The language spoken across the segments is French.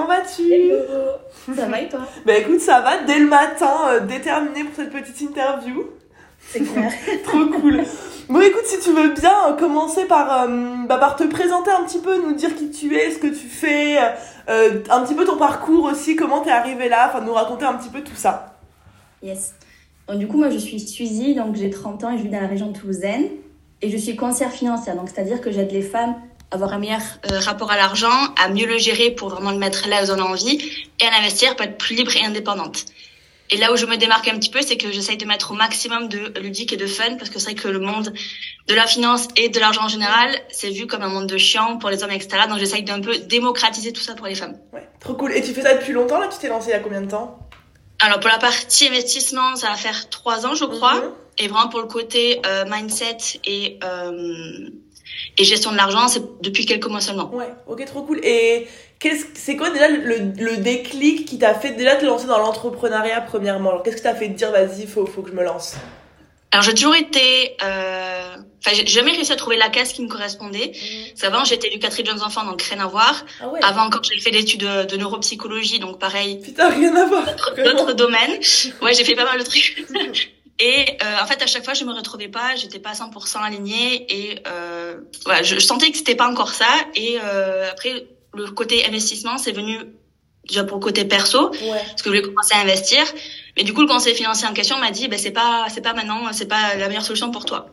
comment vas-tu Ça va et toi Bah écoute, ça va dès le matin, euh, déterminé pour cette petite interview. C'est clair. Trop cool. Bon écoute, si tu veux bien euh, commencer par, euh, bah, par te présenter un petit peu, nous dire qui tu es, ce que tu fais, euh, un petit peu ton parcours aussi, comment t'es arrivé là, enfin nous raconter un petit peu tout ça. Yes. Donc, du coup, moi, je suis Suzy, donc j'ai 30 ans et je vis dans la région toulousaine. Et je suis conseillère financière, donc c'est-à-dire que j'aide les femmes avoir un meilleur euh, rapport à l'argent, à mieux le gérer pour vraiment le mettre là où en ont envie, et à l'investir pour être plus libre et indépendante. Et là où je me démarque un petit peu, c'est que j'essaye de mettre au maximum de ludique et de fun, parce que c'est vrai que le monde de la finance et de l'argent en général, c'est vu comme un monde de chiant pour les hommes, etc. Donc j'essaye d'un peu démocratiser tout ça pour les femmes. Ouais, trop cool. Et tu fais ça depuis longtemps là? Tu t'es lancée il y a combien de temps? Alors pour la partie investissement, ça va faire trois ans, je crois. Mhm. Et vraiment pour le côté euh, mindset et euh, et gestion de l'argent, c'est depuis quelques mois seulement. Ouais, ok, trop cool. Et qu'est-ce, c'est quoi déjà le, le déclic qui t'a fait déjà te lancer dans l'entrepreneuriat premièrement? Alors qu'est-ce qui t'a fait te dire vas-y, faut, faut que je me lance? Alors j'ai toujours été, euh... enfin j'ai jamais réussi à trouver la case qui me correspondait. Parce qu'avant j'étais éducatrice de jeunes enfants, donc rien à voir. Ah ouais Avant quand j'ai fait l'étude de, de neuropsychologie, donc pareil, Putain, rien à voir. d'autres domaines. Ouais, j'ai fait pas mal de trucs. Et euh, en fait, à chaque fois, je me retrouvais pas, j'étais pas à 100% alignée et euh, voilà, je, je sentais que c'était pas encore ça. Et euh, après, le côté investissement, c'est venu déjà pour le côté perso, Ouais. parce que je voulais commencer à investir. Mais du coup, le conseiller financier en question m'a dit, ben c'est pas, c'est pas maintenant, c'est pas la meilleure solution pour toi.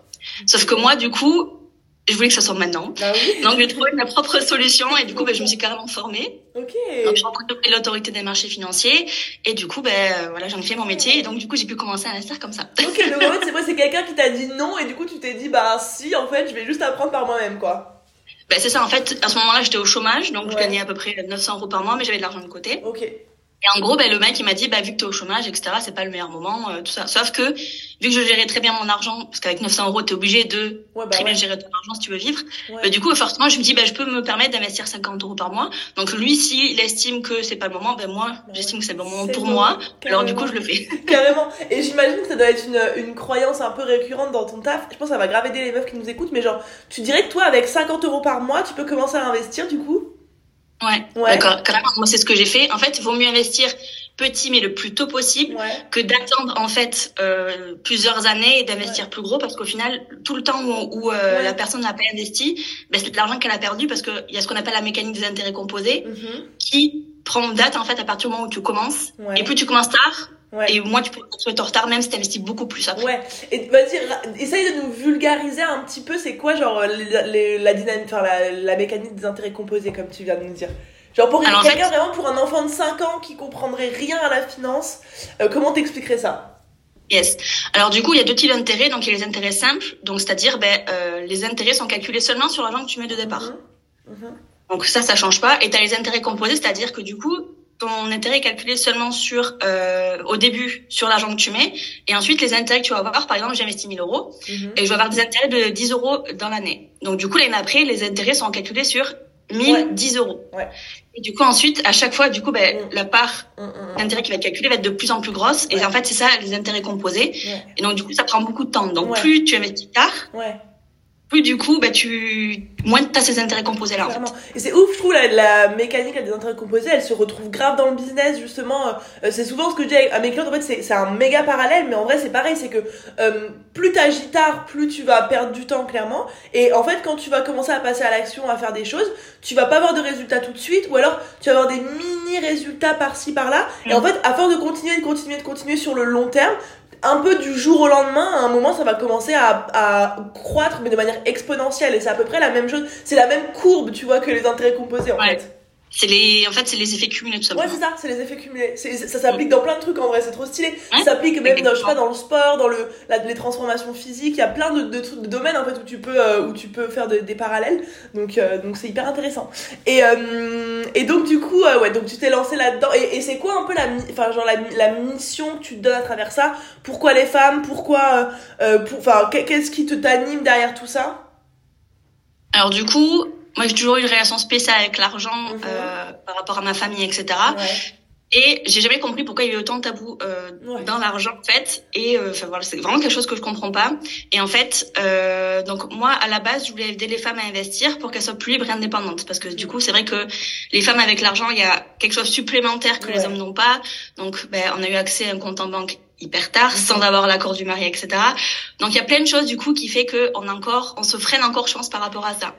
Sauf que moi, du coup, je voulais que ça soit maintenant. Bah oui. Donc, j'ai trouvé ma propre solution et du coup, ben, je me suis carrément formée. Donc, j'ai rencontré l'autorité des marchés financiers et du coup, ben, voilà, j'en ai fait mon métier et donc, du coup, j'ai pu commencer à investir comme ça. Ok, donc en fait, c'est quoi C'est quelqu'un qui t'a dit non et du coup, tu t'es dit bah si, en fait, je vais juste apprendre par moi-même quoi. Ben, c'est ça, en fait, à ce moment-là, j'étais au chômage, donc je gagnais à peu près 900 euros par mois, mais j'avais de l'argent de côté. Ok. Et en gros, ben, le mec, il m'a dit, bah, vu que t'es au chômage, etc., c'est pas le meilleur moment, euh, tout ça. Sauf que, vu que je gérais très bien mon argent, parce qu'avec 900 euros, t'es obligé de Ouais, bah très bien gérer ton argent si tu veux vivre. Ouais. Bah, du coup, forcément, je me dis, bah, je peux me permettre d'investir 50 euros par mois. Donc, lui, s'il estime que c'est pas le moment, ben, moi, Bah j'estime que c'est le moment pour bon, moi. Alors, du coup, je le fais. Carrément. Et j'imagine que ça doit être une, une croyance un peu récurrente dans ton taf. Je pense que ça va grave aider les meufs qui nous écoutent. Mais genre, tu dirais que toi, avec 50 euros par mois, tu peux commencer à investir du coup? Ouais. Ouais. D'accord. Moi, c'est ce que j'ai fait. En fait, il vaut mieux investir petit, mais le plus tôt possible. Ouais. que d'attendre en fait euh, plusieurs années et d'investir plus gros parce qu'au final tout le temps où, où, euh, Ouais. la personne n'a pas investi ben, c'est de l'argent qu'elle a perdu parce que il y a ce qu'on appelle la mécanique des intérêts composés Mhm. qui prend date en fait à partir du moment où tu commences et plus tu commences tard Ouais. et moins tu peux retrouver ton retard même si tu investis beaucoup plus après Ouais, et vas-y, essaye de nous vulgariser un petit peu, c'est quoi, genre, les- les- la dynamique, enfin, la, la mécanique des intérêts composés, comme tu viens de nous dire? Genre, pour en quelqu'un, fait- vraiment, pour un enfant de 5 ans qui comprendrait rien à la finance, euh, comment t'expliquerais ça? Yes. Alors du coup, il y a deux types d'intérêts. Donc il y a les intérêts simples, donc c'est-à-dire ben euh, les intérêts sont calculés seulement sur l'argent que tu mets de départ. Mhm. Mhm. Donc ça, ça change pas. Et tu as les intérêts composés, c'est-à-dire que du coup, ton intérêt est calculé seulement sur euh, au début sur l'argent que tu mets, et ensuite les intérêts que tu vas avoir. Par exemple, j'investis 1000 euros Mhm. et je vais avoir des intérêts de 10 euros dans l'année. Donc du coup, l'année après, les intérêts sont calculés sur 1000, Ouais. 10 euros. Ouais. Et du coup, ensuite, à chaque fois, du coup, ben, Mm. la part Mhm, mhm. d'intérêt qui va être calculée va être de plus en plus grosse. Et Ouais. en fait, c'est ça, les intérêts composés. Ouais. Et donc, du coup, ça prend beaucoup de temps. Donc, plus tu investis tard, Plus du coup, ben, tu moins tu as ces intérêts composés là. En fait. Et c'est ouf, je trouve, la, la mécanique des intérêts composés, elle se retrouve grave dans le business, justement. Euh, c'est souvent ce que je dis à mes clients, en fait, c'est, c'est un méga parallèle, mais en vrai, c'est pareil, c'est que euh, plus t'agis tard, plus tu vas perdre du temps, clairement. Et en fait, quand tu vas commencer à passer à l'action, à faire des choses, tu vas pas avoir de résultats tout de suite, ou alors tu vas avoir des mini-résultats par-ci, par-là. Et en Mm. fait, à force de continuer, de continuer, de continuer sur le long terme, un peu du jour au lendemain, à un moment, ça va commencer à, à croître, mais de manière exponentielle. Et c'est à peu près la même chose. C'est la même courbe, tu vois, que les intérêts composés, en Ouais. fait. C'est les, en fait, c'est les effets cumulés tout Ouais, simplement. c'est ça, c'est les effets cumulés. Ça s'applique dans plein de trucs, en vrai, c'est trop stylé. Ouais, ça s'applique même, dans, je sais pas, dans le sport, dans le, la- les transformations physiques. Il y a plein de, de trucs, de domaines, en fait, où tu peux, euh, où tu peux faire de- des parallèles. Donc, euh, donc c'est hyper intéressant. Et, euh, et donc, du coup, ouais, donc tu t'es lancé là-dedans. Et, et c'est quoi un peu la, enfin, genre, la, la mission que tu te donnes à travers ça? Pourquoi les femmes? Pourquoi, pour, enfin, qu'est- qu'est-ce qui te t'anime derrière tout ça? Alors du coup, moi j'ai toujours eu une relation spéciale avec l'argent Mhm. euh, par rapport à ma famille, etc. Ouais. Et j'ai jamais compris pourquoi il y avait autant de tabous euh, dans l'argent en fait. Et euh, voilà, c'est vraiment quelque chose que je comprends pas. Et en fait, euh, donc moi à la base, je voulais aider les femmes à investir pour qu'elles soient plus libres et indépendantes. Parce que du coup, c'est vrai que les femmes avec l'argent, il y a quelque chose supplémentaire que les hommes n'ont pas. Donc, ben, on a eu accès à un compte en banque hyper tard, sans avoir l'accord du mari, etc. Donc il y a plein de choses du coup qui fait que on encore, on se freine encore, je pense, par rapport à ça.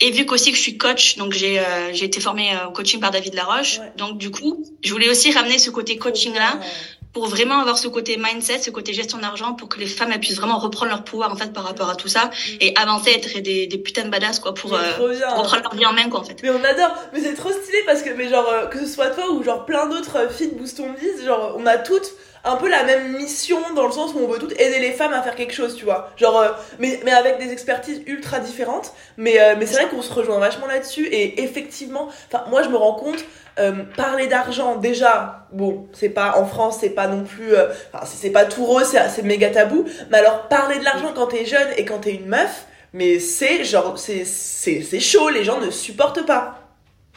Et vu qu'aussi que je suis coach, donc j'ai euh, j'ai été formée euh, au coaching par David Laroche, donc du coup, je voulais aussi ramener ce côté coaching là pour vraiment avoir ce côté mindset, ce côté gestion d'argent, pour que les femmes elles puissent vraiment reprendre leur pouvoir en fait par rapport à tout ça mm. et avancer, être des, des putains de badass quoi pour, euh, reprendre leur vie en main quoi en fait. Mais on adore, mais c'est trop stylé parce que mais genre que ce soit toi ou genre plein d'autres filles de Boost on genre on a toutes un peu la même mission dans le sens où on veut toutes aider les femmes à faire quelque chose, tu vois. Genre, euh, mais, mais avec des expertises ultra différentes. Mais, euh, mais c'est vrai qu'on se rejoint vachement là-dessus. Et effectivement, moi je me rends compte, euh, parler d'argent, déjà, bon, c'est pas en France, c'est pas non plus, c'est pas tout rose, c'est méga tabou. Mais alors, parler de l'argent quand t'es jeune et quand t'es une meuf, mais c'est genre, c'est chaud, les gens ne supportent pas.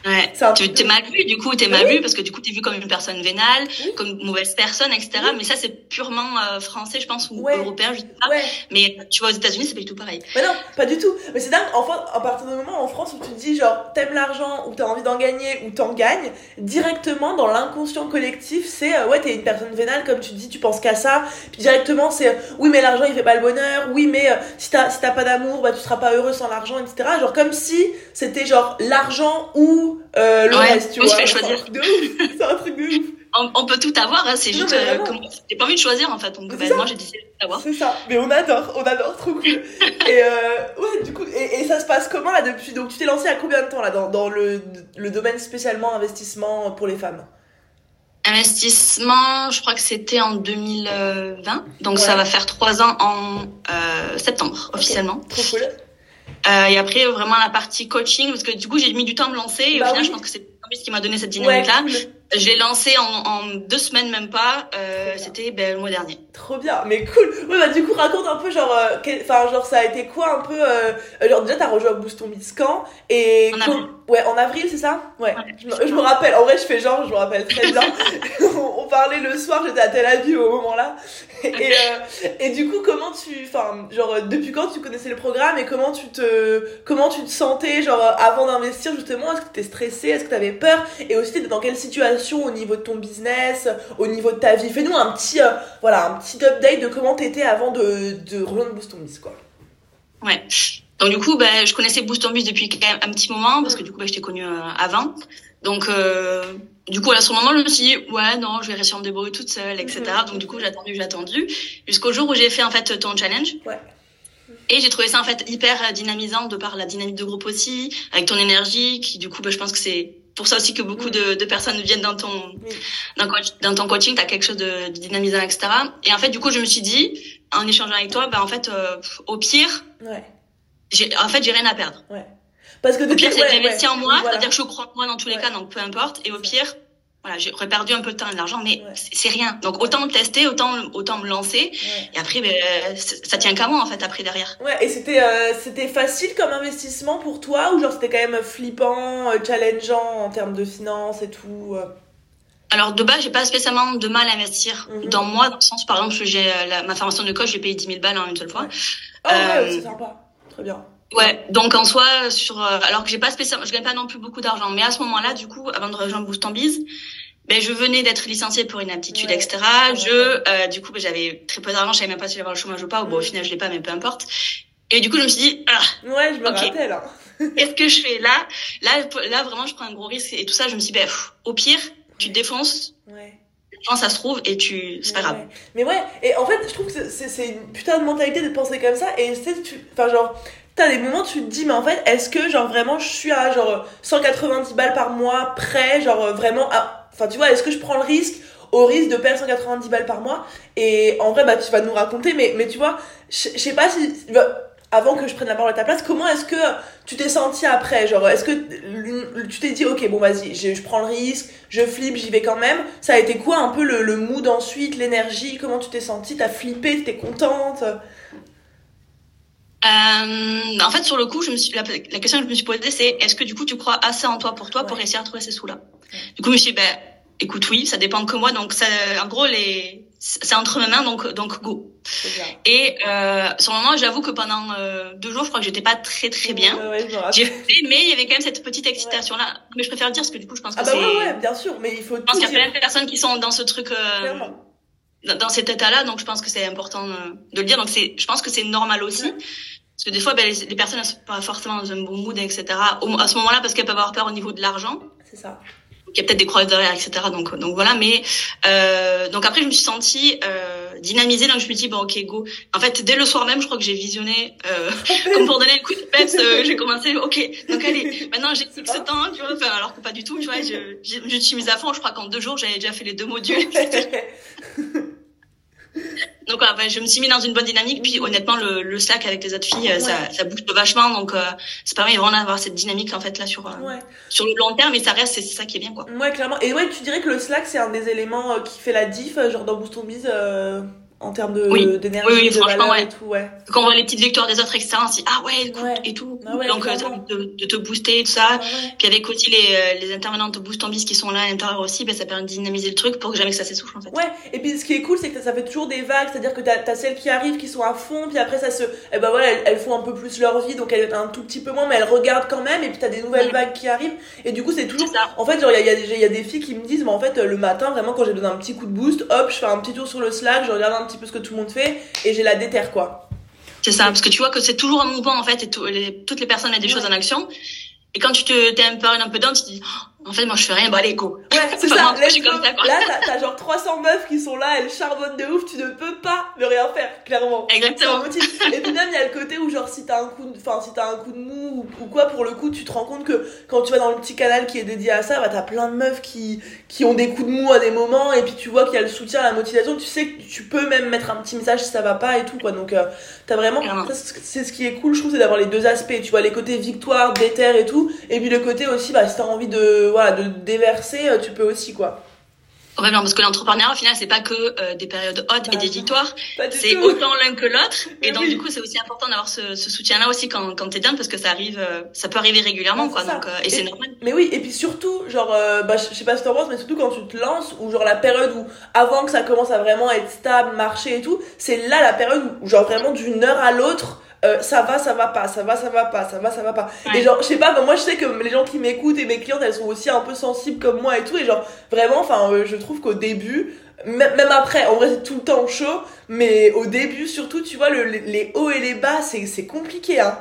Ouais. Tu t'es mal vu, du coup, t'es mal vu parce que du coup, t'es vu comme une personne vénale, comme une mauvaise personne, etc. Mais ça, c'est purement euh, français, je pense, ou européen, je sais pas. Mais tu vois, aux États-Unis, c'est pas du tout pareil. Mais non, pas du tout. Mais c'est dingue, enfin, à partir du moment en France où tu te dis, genre, t'aimes l'argent, ou t'as envie d'en gagner, ou t'en gagnes, directement dans l'inconscient collectif, c'est, euh, ouais, t'es une personne vénale, comme tu dis, tu penses qu'à ça. Puis directement, c'est, euh, oui, mais l'argent, il fait pas le bonheur. Oui, mais si t'as si t'as pas d'amour, bah, tu seras pas heureux sans l'argent, etc. Genre, comme si c'était genre l'argent ou euh, le reste, tu vois. choisir. C'est un truc de ouf. On, peut tout avoir, hein, c'est juste euh, j'ai pas envie de choisir en fait, donc moi j'ai décidé d'avoir. C'est ça, mais on adore, on adore, trop cool. et euh, ouais, du coup, et, et, ça se passe comment là depuis? Donc tu t'es lancé à combien de temps là dans, dans le, le domaine spécialement investissement pour les femmes? Investissement, je crois que c'était en 2020, donc ça va faire trois ans en euh, septembre officiellement. Trop cool. Euh, et après, vraiment la partie coaching, parce que du coup, j'ai mis du temps à me lancer. Et au bah final, je pense que c'est ce qui m'a donné cette dynamique-là. J'ai lancé en, en, deux semaines, même pas. Euh, C'était ben, le mois dernier. Trop bien, mais cool. Ouais, bah du coup, raconte un peu, genre, euh, genre, ça a été quoi un peu. Euh, genre, déjà, t'as rejoint Boost on quand Et en avril. Ouais, en avril, c'est ça? Ouais. Je, me rappelle. En vrai, je fais genre, je me rappelle très bien. on, parlait le soir, j'étais à Tel Aviv au moment-là. Et, euh, et du coup, comment tu, enfin, genre, depuis quand tu connaissais le programme et comment tu te, comment tu te sentais, genre, avant d'investir justement? Est-ce que t'étais stressé Est-ce que t'avais peur? Et aussi, t'étais dans quelle situation au niveau de ton business, au niveau de ta vie Fais-nous un petit, euh, voilà, un petit update de comment t'étais avant de, de rejoindre Boost on quoi. Ouais. Donc du coup, bah, je connaissais Boost on depuis un petit moment parce que du coup, bah, je t'ai connu euh, avant. Donc euh, du coup, à ce moment, je me suis dit, ouais, non, je vais réussir à me débrouiller toute seule, etc. Donc du coup, j'ai attendu, j'ai attendu, jusqu'au jour où j'ai fait en fait ton challenge. Ouais. Et j'ai trouvé ça en fait hyper dynamisant de par la dynamique de groupe aussi, avec ton énergie, qui du coup, bah, je pense que c'est pour ça aussi que beaucoup de, de personnes viennent dans ton dans, dans, ton coaching, tu as quelque chose de, dynamisant, etc. Et en fait, du coup, je me suis dit, en échangeant avec toi, bah en fait, euh, au pire, ouais. j'ai en fait j'ai rien à perdre. Ouais. Parce que au pire, c'est d'investir en moi, c'est-à-dire que je crois en moi dans tous les cas, donc peu importe. Et au pire, voilà, j'aurais perdu un peu de temps et de l'argent, mais c'est rien. Donc autant me tester, autant autant me lancer. Et après, ben, ça tient qu'à moi en fait après derrière. Ouais. Et c'était euh, c'était facile comme investissement pour toi ou genre c'était quand même flippant, euh, challengeant en termes de finances et tout. Euh? Alors de base, j'ai pas spécialement de mal à investir mhm. dans moi, dans le sens par exemple, j'ai ma formation de coach, j'ai payé 10 000 balles en une seule fois. Oh ouais, c'est sympa, très bien. Ouais, donc en soi, sur, euh, alors que j'ai pas spécialement, je gagne pas non plus beaucoup d'argent, mais à ce moment-là, du coup, avant de rejoindre Boost en Bise, ben je venais d'être licenciée pour une aptitude, etc. Je, euh, du coup, ben, j'avais très peu d'argent, je savais même pas si j'avais le chômage ou pas. Ou bon, au final, je l'ai pas, mais peu importe. Et du coup, je me suis dit, ah, ouais, je me rappelle. Hein. Qu'est-ce que je fais là? Là, là, vraiment, je prends un gros risque et tout ça. Je me suis dit, ben, au pire, tu te défonces. Ouais. Quand ça se trouve et tu c'est pas grave mais ouais et en fait je trouve que c'est une putain de mentalité de penser comme ça et c'est tu enfin genre t'as des moments où tu te dis mais en fait est-ce que genre vraiment je suis à genre 190 balles par mois prêt genre vraiment enfin tu vois est-ce que je prends le risque au risque de perdre 190 balles par mois? Et en vrai bah tu vas nous raconter mais tu vois je sais pas si avant que je prenne la parole à ta place comment est-ce que tu t'es senti après? Genre est-ce que tu t'es dit ok bon vas-y je, prends le risque je flippe j'y vais quand même. Ça a été quoi un peu le, le mood ensuite l'énergie? Comment tu t'es senti t'as flippé? T'étais contente? euh, en fait, sur le coup, je me suis, la, question que je me suis posée, c'est est-ce que du coup, tu crois assez en toi pour toi pour réussir à trouver ces sous-là? Du coup, je me suis dit, ben, écoute, oui, ça dépend que moi. Donc, ça, en gros, les, c'est entre mes mains, donc, donc go. Et euh, sur le moment, j'avoue que pendant euh, deux jours, je crois que j'étais pas très très bien. j'ai fait, mais il y avait quand même cette petite excitation là. Mais je préfère le dire parce que du coup, je pense que ah bah ouais, ouais, bien sûr, mais il faut. Je pense qu'il y a plein de personnes qui sont dans ce truc. Euh, dans cet état-là, donc je pense que c'est important euh, de le dire. Donc c'est, je pense que c'est normal aussi. Parce que des fois, ben, les, personnes ne sont pas forcément dans un bon mood, etc. à ce moment-là, parce qu'elles peuvent avoir peur au niveau de l'argent. C'est ça il y a peut-être des croix derrière, etc. Donc, donc voilà. Mais euh, donc après, je me suis sentie euh, dynamisée. Donc je me dis bon, ok, go. En fait, dès le soir même, je crois que j'ai visionné euh, comme pour donner le coup de peps. Euh, j'ai commencé, ok. Donc allez, maintenant j'ai ce temps, tu vois. Enfin, alors que pas du tout, tu vois. Je, je, je suis mise à fond. Je crois qu'en deux jours, j'avais déjà fait les deux modules. Donc voilà, je me suis mis dans une bonne dynamique. Puis honnêtement, le, le Slack avec les autres filles, euh, ça, ça bouge vachement. Donc euh, ça permet vraiment d'avoir cette dynamique en fait là sur euh, sur le long terme. Et ça reste, c'est ça qui est bien quoi. Ouais, clairement. Et ouais, tu dirais que le Slack c'est un des éléments qui fait la diff, genre dans Boost on Biz en termes de oui. d'énergie oui, de franchement ouais. et tout ouais. Quand on voit les petites victoires des autres etc. on se dit ah ouais, et tout. Ah donc euh, de, de, te booster et tout ça. Puis avec aussi les, euh, les intervenants de Boost en Bis qui sont là à l'intérieur aussi ben, ça permet de dynamiser le truc pour que jamais que ça s'essouffle en fait. Ouais. Et puis ce qui est cool c'est que ça fait toujours des vagues. C'est à dire que t'as as celles qui arrivent qui sont à fond puis après ça se eh ben voilà elles, font un peu plus leur vie donc elles un tout petit peu moins mais elles regardent quand même et puis t'as des nouvelles vagues qui arrivent. Et du coup c'est toujours en fait genre il y a, y a, des filles qui me disent mais en fait le matin vraiment quand j'ai besoin d'un petit coup de boost hop je fais un petit tour sur le Slack je regarde un petit peu ce que tout le monde fait et j'ai la déterre quoi. C'est ça, parce que tu vois que c'est toujours un mouvement en fait et toutes les personnes mettent des choses en action. Et quand tu te t'es un peu un peu down, tu te dis en fait, moi, je fais rien, bah, allez, go. C'est ça. je suis comme ça, quoi. Là, t'as genre 300 meufs qui sont là, elles charbonnent de ouf, tu ne peux pas ne rien faire, clairement. Exactement. Et puis même, il y a le côté où, genre, si t'as un coup de, si t'as un coup de mou ou, quoi, pour le coup, tu te rends compte que quand tu vas dans le petit canal qui est dédié à ça, bah, t'as plein de meufs qui, qui ont des coups de mou à des moments, et puis tu vois qu'il y a le soutien, la motivation, tu sais que tu peux même mettre un petit message si ça va pas et tout, quoi. Donc, euh, t'as vraiment, c'est ce qui est cool, je trouve, c'est d'avoir les deux aspects, tu vois, les côtés victoire, déter et tout, et puis le côté aussi, bah, si t'as envie de, voilà, de déverser, euh, tu peux aussi, quoi. Ouais, non, parce que l'entrepreneuriat, au final, c'est pas que euh, des périodes hautes et des victoires. C'est autant l'un que l'autre. Et donc, du coup, c'est aussi important d'avoir ce, ce soutien-là aussi quand, quand t'es bien, parce que ça arrive, euh, ça peut arriver régulièrement, quoi. Donc, et, c'est normal. Mais oui, et puis surtout, genre, bah, je sais pas si t'en penses, mais surtout quand tu te lances, ou genre la période où, avant que ça commence à vraiment être stable, marcher et tout, c'est là la période où, genre, vraiment d'une heure à l'autre, euh, ça va, ça va pas, ça va, ça va pas, ça va, ça va pas. Et genre, je sais pas, moi je sais que les gens qui m'écoutent et mes clientes, elles sont aussi un peu sensibles comme moi et tout. Et genre, vraiment, enfin, euh, je trouve qu'au début, même après, en vrai c'est tout le temps chaud, mais au début surtout, tu vois, le, les hauts et les bas, c'est compliqué, hein.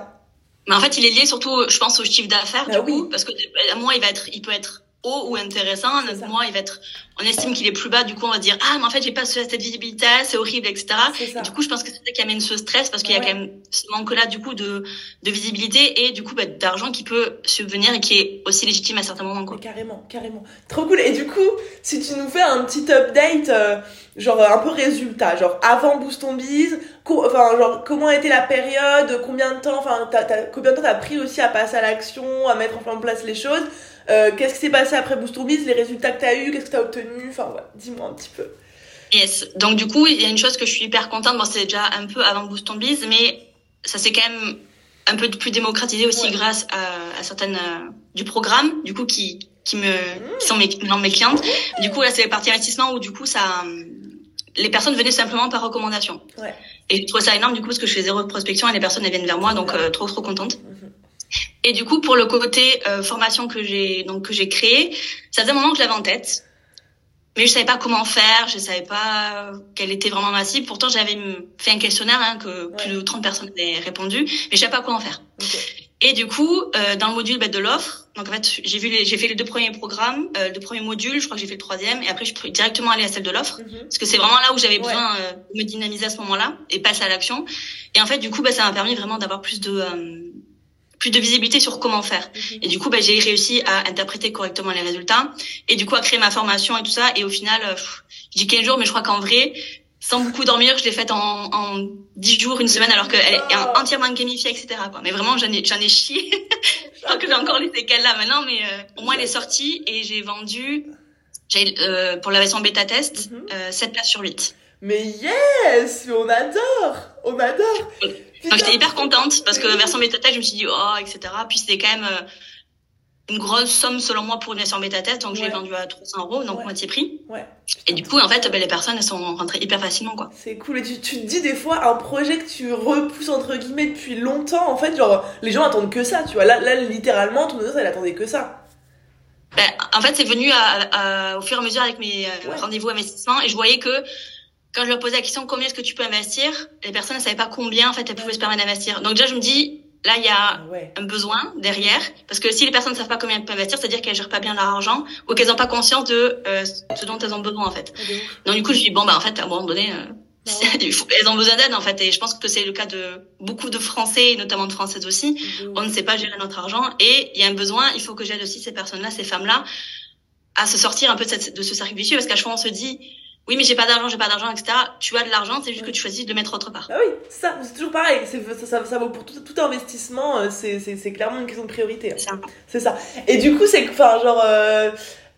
Mais en fait, il est lié surtout, je pense, au chiffre d'affaires, bah du coup, parce que moi, il va être, il peut être haut ou intéressant. Moi, il va être, on estime qu'il est plus bas. Du coup, on va dire, ah, mais en fait, j'ai pas cette visibilité, c'est horrible, etc. du coup, je pense que c'est ça qui amène ce stress parce qu'il y a quand même ce manque-là, du coup, de, de visibilité et du coup, bah, d'argent qui peut subvenir et qui est aussi légitime à certains moments, quoi. Carrément, carrément. Trop cool. Et du coup, si tu nous fais un petit update, euh, genre un peu résultat, genre avant Boost on Biz, enfin, genre comment a été la période, combien de temps, enfin, combien de temps t'as pris aussi à passer à l'action, à mettre en place les choses. Euh, qu'est-ce qui s'est passé après Boost Biz, les résultats que tu as eu, qu'est-ce que tu as enfin ouais, dis-moi un petit peu. Yes, donc du coup, il y a une chose que je suis hyper contente, bon c'est déjà un peu avant Boost Biz, mais ça s'est quand même un peu plus démocratisé aussi grâce à, à certaines euh, du programme, du coup qui qui me qui sont mes, mes clientes. Du coup là c'est les parties investissement où du coup ça les personnes venaient simplement par recommandation. Ouais. Et je trouve ça énorme du coup parce que je fais zéro prospection et les personnes elles viennent vers moi donc euh, trop trop contente. Mhm. Et du coup, pour le côté euh, formation que j'ai donc que j'ai créé, ça faisait un moment que je l'avais en tête, mais je savais pas comment faire, je savais pas quelle était vraiment ma cible. Pourtant, j'avais fait un questionnaire hein, que plus de 30 personnes avaient répondu, mais je savais pas comment faire. Et du coup, euh, dans le module bah, de l'offre, donc en fait, j'ai vu j'ai fait les deux premiers programmes, euh, le premier module, je crois que j'ai fait le troisième, et après je suis directement aller à celle de l'offre, mhm. parce que c'est vraiment là où j'avais besoin euh, de me dynamiser à ce moment-là et passer à l'action. Et en fait, du coup, bah, ça m'a permis vraiment d'avoir plus de euh, plus de visibilité sur comment faire. Mhm. Et du coup, bah, j'ai réussi à interpréter correctement les résultats et du coup à créer ma formation et tout ça. Et au final, euh, je dis 15 jours, mais je crois qu'en vrai, sans beaucoup dormir, je l'ai faite en, en 10 jours, une semaine, alors qu'elle est entièrement gamifiée, etc. Quoi. Mais vraiment, j'en ai, j'en ai chié. je crois que j'ai encore les séquelles là maintenant, mais euh, au moins elle est sortie et j'ai vendu, j'ai, euh, pour la version bêta test, 7 mhm. places sur 8. Mais yes, on adore, on adore. Donc j'étais hyper contente parce que version méta je me suis dit oh etc. Puis c'était quand même euh, une grosse somme selon moi pour une version bêta test, donc je l'ai Ouais. vendu à 300 euros, donc Ouais. moitié prix. Ouais. Et du coup, en fait, ben, les personnes elles sont rentrées hyper facilement, quoi. C'est cool. Et tu, tu te dis des fois, un projet que tu repousses entre guillemets depuis longtemps, en fait, genre, les gens attendent que ça, tu vois. Là, là littéralement, ton audience, elle attendait que ça. Ben, en fait, c'est venu à, à- au fur et à mesure avec mes euh, Ouais. rendez-vous investissement et je voyais que quand je leur posais la question combien est-ce que tu peux investir, les personnes ne savaient pas combien en fait elles pouvaient se permettre d'investir. Donc déjà, je me dis là, il y a Ah ouais. un besoin derrière parce que si les personnes ne savent pas combien elles peuvent investir, c'est-à-dire qu'elles gèrent pas bien leur argent ou qu'elles n'ont pas conscience de euh, ce dont elles ont besoin en fait. Ah. Donc du coup, je dis bon bah en fait à un moment donné. euh, Bah ouais. il faut- elles ont besoin d'aide en fait et je pense que c'est le cas de beaucoup de Français et notamment de Françaises aussi ouf. on ne sait pas gérer notre argent et il y a un besoin, il faut que j'aide aussi ces personnes-là, ces femmes-là, à se sortir un peu de, cette- de ce cercle vicieux parce qu'à chaque fois on se dit oui mais j'ai pas d'argent, j'ai pas d'argent, etc. Tu as de l'argent, c'est juste que tu choisis de le mettre autre part. Ah oui, ça, c'est toujours pareil. C'est, ça, ça, ça vaut pour tout, tout investissement. euh, C'est, c'est, c'est clairement une question de priorité. hein. C'est ça. Et du coup, c'est, enfin, genre, euh,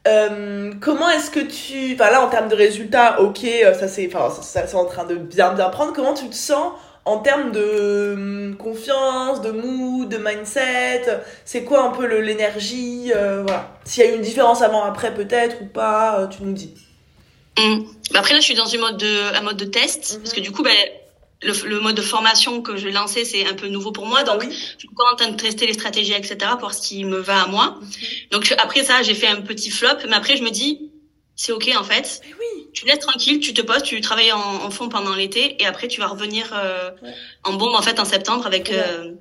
euh, comment est-ce que tu, enfin là, en termes de résultats, ok, euh, ça c'est, enfin, ça, ça, c'est en train de bien bien prendre. Comment tu te sens en termes de hum, confiance, de mood, de mindset? C'est quoi un peu l'énergie euh, Voilà. S'il y a eu une différence avant après peut-être ou pas, euh, tu nous dis. Bah après là je suis dans une mode de, un mode de test Mhm. parce que du coup ben, le, le mode de formation que je lancer c'est un peu nouveau pour moi donc Ah oui. je suis encore en train de tester les stratégies etc pour voir ce qui me va à moi. Donc je- après ça j'ai fait un petit flop mais après je me dis c'est ok en fait Mais oui. tu laisses tranquille, tu te poses, tu travailles en, en fond pendant l'été et après tu vas revenir euh, Ouais. en bombe en fait en septembre avec Ouais. euh,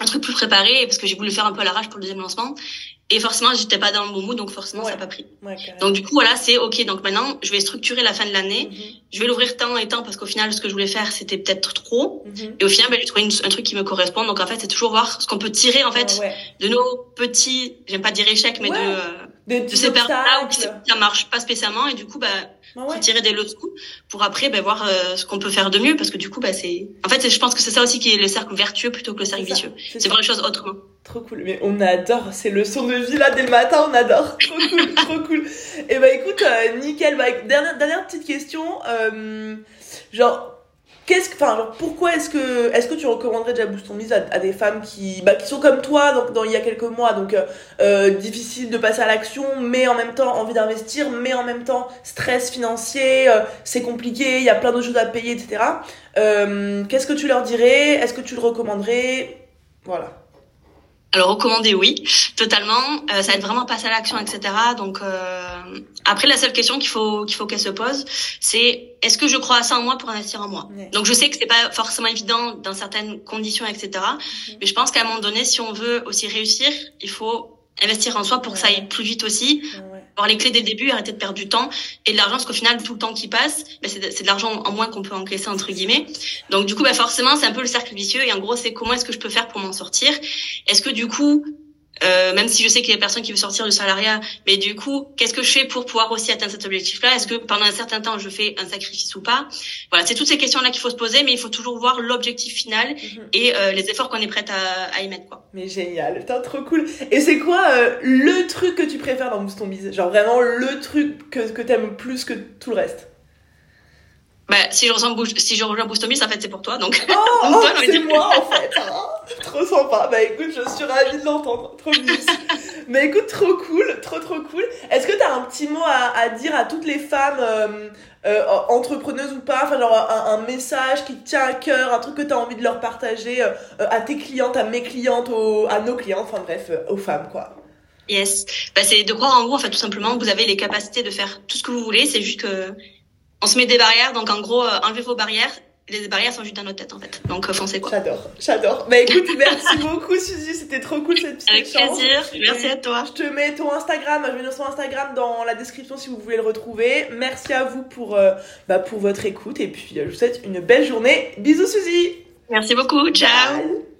un truc plus préparé parce que j'ai voulu faire un peu à l'arrache pour le deuxième lancement et forcément j'étais pas dans le bon mood donc forcément Ouais. ça n'a pas pris. Ouais. Donc du coup voilà c'est ok. Donc maintenant je vais structurer la fin de l'année, Mhm, je vais l'ouvrir tant et tant parce qu'au final ce que je voulais faire c'était peut-être trop. Mhm. et au final ben, j'ai trouvé une- un truc qui me correspond. Donc en fait c'est toujours voir ce qu'on peut tirer en fait Ah ouais. de nos petits j'aime pas dire échecs mais de euh, de ces pertes là où ça marche pas spécialement. Et du coup bah Ah faut tirer des leçons pour après ben, voir euh, ce qu'on peut faire de mieux. Parce que du coup bah, c'est en fait je pense que c'est ça aussi qui est le cercle vertueux plutôt que le cercle vicieux. C'est voir les choses autrement Trop cool, mais on adore ces leçons de vie là dès le matin, on adore. Trop cool, trop cool. Et bah écoute, euh, nickel. Bah, dernière, petite question, euh, genre, qu'est-ce que, enfin, pourquoi est-ce que, est-ce que tu recommanderais déjà Boost ton Mise à, des femmes qui, bah, qui sont comme toi, donc dans il y a quelques mois, donc euh, difficile de passer à l'action, mais en même temps envie d'investir, mais en même temps stress financier, c'est compliqué, il y a plein de choses à payer, etc. Qu'est-ce que tu leur dirais? Est-ce que tu le recommanderais? Voilà. Alors recommander oui totalement euh, ça va être vraiment passer à l'action etc donc euh, après la seule question qu'il faut qu'il faut qu'elle se pose c'est est-ce que je crois à ça en moi pour investir en moi? Ouais. donc je sais que c'est pas forcément évident dans certaines conditions etc Mhm. mais je pense qu'à un moment donné si on veut aussi réussir il faut investir en soi pour que ça aille plus vite aussi. Avoir les clés dès le début, arrêter de perdre du temps et de l'argent, parce qu'au final, tout le temps qui passe, ben, c'est de, l'argent en moins qu'on peut encaisser, entre guillemets. Donc, du coup, ben, forcément, c'est un peu le cercle vicieux. Et en gros, c'est comment est-ce que je peux faire pour m'en sortir? Est-ce que, du coup, euh, même si je sais qu'il y a personne qui veut sortir du salariat, mais du coup, qu'est-ce que je fais pour pouvoir aussi atteindre cet objectif-là? Est-ce que pendant un certain temps, je fais un sacrifice ou pas? Voilà, c'est toutes ces questions-là qu'il faut se poser, mais il faut toujours voir l'objectif final Mhm. et euh, les efforts qu'on est prête à, à y mettre, quoi. Mais génial, putain, trop cool. Et c'est quoi euh, le truc que tu préfères dans Boost ton Biz Genre vraiment le truc que, que t'aimes plus que tout le reste? Bah, si je rejoins si je rejoins Boostomis, en fait, c'est pour toi, donc. Oh, Donc, oh, c'est moi en fait hein. Trop sympa. Bah écoute, je suis ravie de l'entendre. Trop mignon. Mais écoute, trop cool, trop trop cool. Est-ce que t'as un petit mot à, à dire à toutes les femmes euh, euh, entrepreneuses ou pas? Enfin, genre un, un message qui te tient à cœur, un truc que t'as envie de leur partager euh, euh, à tes clientes, à mes clientes, aux- à nos clientes, enfin bref, euh, aux femmes quoi. Yes. Bah, c'est de croire en vous, en fait, tout simplement. Vous avez les capacités de faire tout ce que vous voulez. C'est juste que on se met des barrières. Donc, en gros, euh, enlevez vos barrières. Les barrières sont juste dans notre tête, en fait. Donc, euh, foncez, quoi. J'adore, j'adore. Bah écoute, merci beaucoup Suzy, c'était trop cool cette petite Avec échange. plaisir. Merci à toi. Je te mets ton Instagram, je mets ton Instagram dans la description si vous voulez le retrouver. Merci à vous pour, euh, bah, pour votre écoute et puis je vous souhaite une belle journée. Bisous Suzy Merci beaucoup. Ciao. Bye.